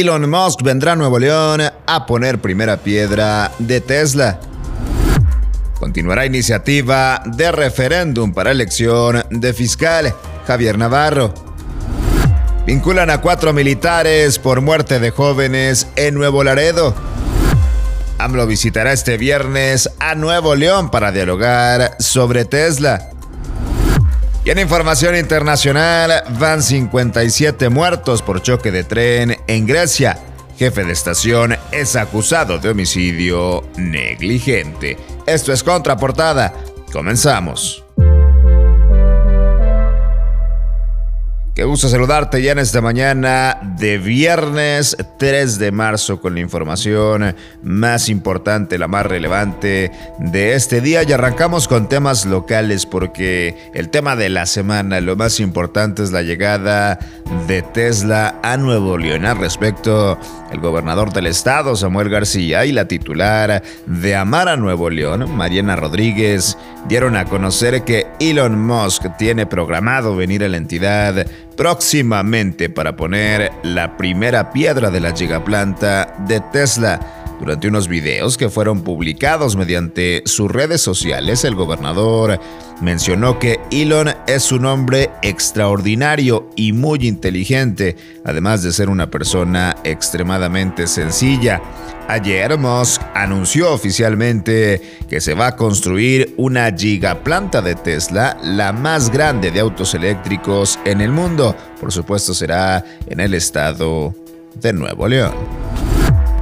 Elon Musk vendrá a Nuevo León a poner primera piedra de Tesla. Continuará iniciativa de referéndum para elección de fiscal Javier Navarro. Vinculan a cuatro militares por muerte de jóvenes en Nuevo Laredo. AMLO visitará este viernes a Nuevo León para dialogar sobre Tesla. Y en información internacional, van 57 muertos por choque de tren en Grecia. Jefe de estación es acusado de homicidio negligente. Esto es Contraportada. Comenzamos. Qué gusto saludarte ya en esta mañana de viernes 3 de marzo con la información más importante, la más relevante de este día. Y arrancamos con temas locales porque el tema de la semana, lo más importante es la llegada de Tesla a Nuevo León. Al respecto, el gobernador del estado, Samuel García, y la titular de Amara Nuevo León, Mariana Rodríguez, dieron a conocer que Elon Musk tiene programado venir a la entidad próximamente para poner la primera piedra de la gigaplanta de Tesla. Durante unos videos que fueron publicados mediante sus redes sociales, el gobernador mencionó que Elon es un hombre extraordinario y muy inteligente, además de ser una persona extremadamente sencilla. Ayer Musk anunció oficialmente que se va a construir una gigaplanta de Tesla, la más grande de autos eléctricos en el mundo. Por supuesto será en el estado de Nuevo León.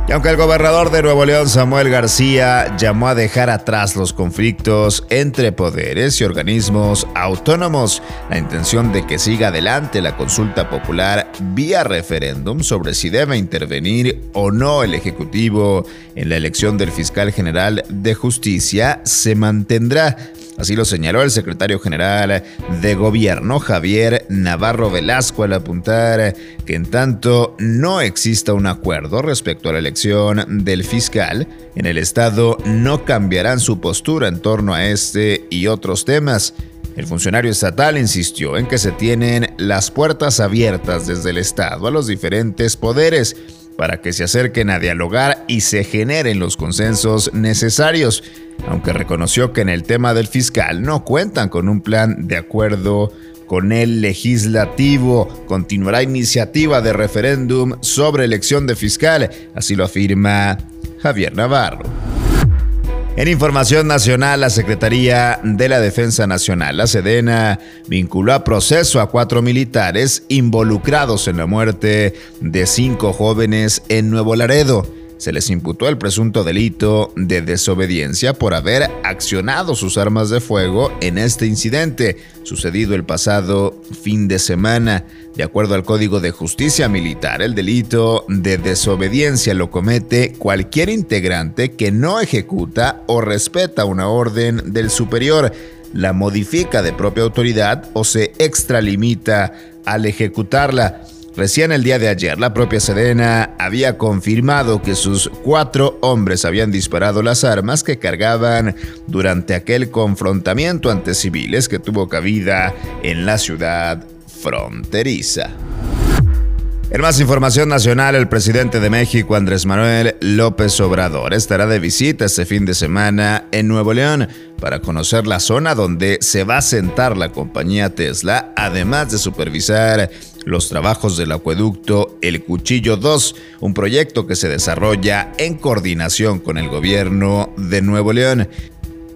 Y aunque el gobernador de Nuevo León, Samuel García, llamó a dejar atrás los conflictos entre poderes y organismos autónomos, la intención de que siga adelante la consulta popular vía referéndum sobre si debe intervenir o no el Ejecutivo en la elección del fiscal general de justicia se mantendrá. Así lo señaló el secretario general de Gobierno, Javier Navarro Velasco, al apuntar que en tanto no exista un acuerdo respecto a la elección del fiscal, en el Estado no cambiarán su postura en torno a este y otros temas. El funcionario estatal insistió en que se tienen las puertas abiertas desde el Estado a los diferentes poderes para que se acerquen a dialogar y se generen los consensos necesarios, aunque reconoció que en el tema del fiscal no cuentan con un plan de acuerdo con el legislativo. Continuará iniciativa de referéndum sobre elección de fiscal, así lo afirma Javier Navarro. En información nacional, la Secretaría de la Defensa Nacional, la Sedena, vinculó a proceso a cuatro militares involucrados en la muerte de cinco jóvenes en Nuevo Laredo se les imputó el presunto delito de desobediencia por haber accionado sus armas de fuego en este incidente, sucedido el pasado fin de semana. De acuerdo al Código de Justicia Militar, el delito de desobediencia lo comete cualquier integrante que no ejecuta o respeta una orden del superior, la modifica de propia autoridad o se extralimita al ejecutarla. Recién el día de ayer, la propia Sedena había confirmado que sus cuatro hombres habían disparado las armas que cargaban durante aquel confrontamiento ante civiles que tuvo cabida en la ciudad fronteriza. En más información nacional, el presidente de México, Andrés Manuel López Obrador, estará de visita este fin de semana en Nuevo León para conocer la zona donde se va a sentar la compañía Tesla, además de supervisar los trabajos del acueducto El Cuchillo 2, un proyecto que se desarrolla en coordinación con el gobierno de Nuevo León.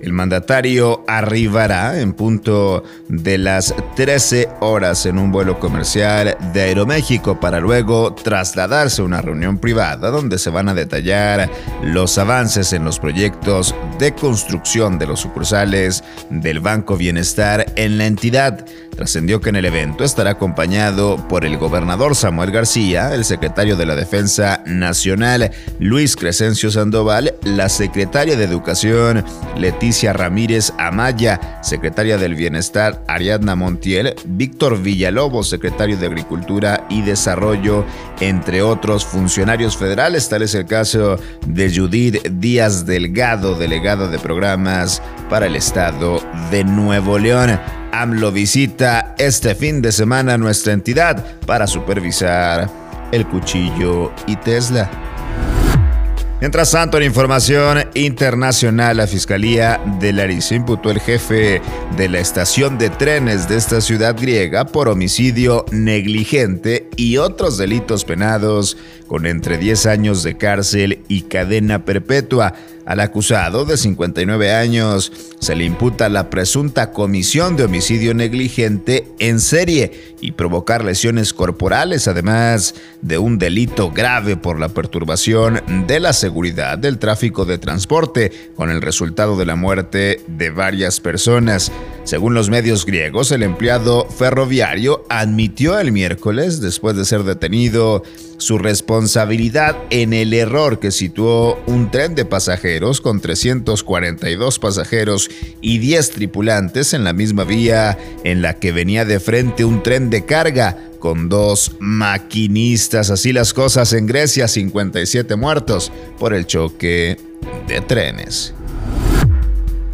El mandatario arribará en punto de las 13 horas en un vuelo comercial de Aeroméxico para luego trasladarse a una reunión privada donde se van a detallar los avances en los proyectos de construcción de los sucursales del Banco Bienestar en la entidad. Trascendió que en el evento estará acompañado por el gobernador Samuel García, el secretario de la Defensa Nacional Luis Crescencio Sandoval, la secretaria de Educación Leticia Ramírez Amaya, secretaria del Bienestar Ariadna Montiel, Víctor Villalobos, secretario de Agricultura y Desarrollo, entre otros funcionarios federales. Tal es el caso de Judith Díaz Delgado, delegada de programas para el estado de Nuevo León. AMLO visita este fin de semana nuestra entidad para supervisar el cuchillo y Tesla. Mientras tanto, en información internacional, la Fiscalía de Larissa imputó el jefe de la estación de trenes de esta ciudad griega por homicidio negligente y otros delitos penados con entre 10 años de cárcel y cadena perpetua. Al acusado de 59 años se le imputa la presunta comisión de homicidio negligente en serie y provocar lesiones corporales, además de un delito grave por la perturbación de la seguridad del tráfico de transporte, con el resultado de la muerte de varias personas. Según los medios griegos, el empleado ferroviario admitió el miércoles, después de ser detenido, su responsabilidad en el error que situó un tren de pasajeros con 342 pasajeros y 10 tripulantes en la misma vía en la que venía de frente un tren de carga con dos maquinistas. Así las cosas en Grecia, 57 muertos por el choque de trenes.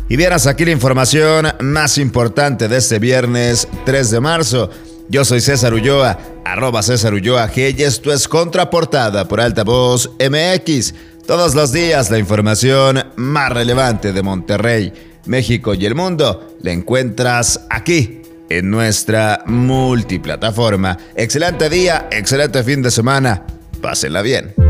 Y vieras aquí la información más importante de este viernes 3 de marzo. Yo soy César Ulloa, arroba César Ulloa G y esto es Contraportada por Altavoz MX. Todos los días la información más relevante de Monterrey, México y el mundo la encuentras aquí en nuestra multiplataforma. Excelente día, excelente fin de semana. Pásenla bien.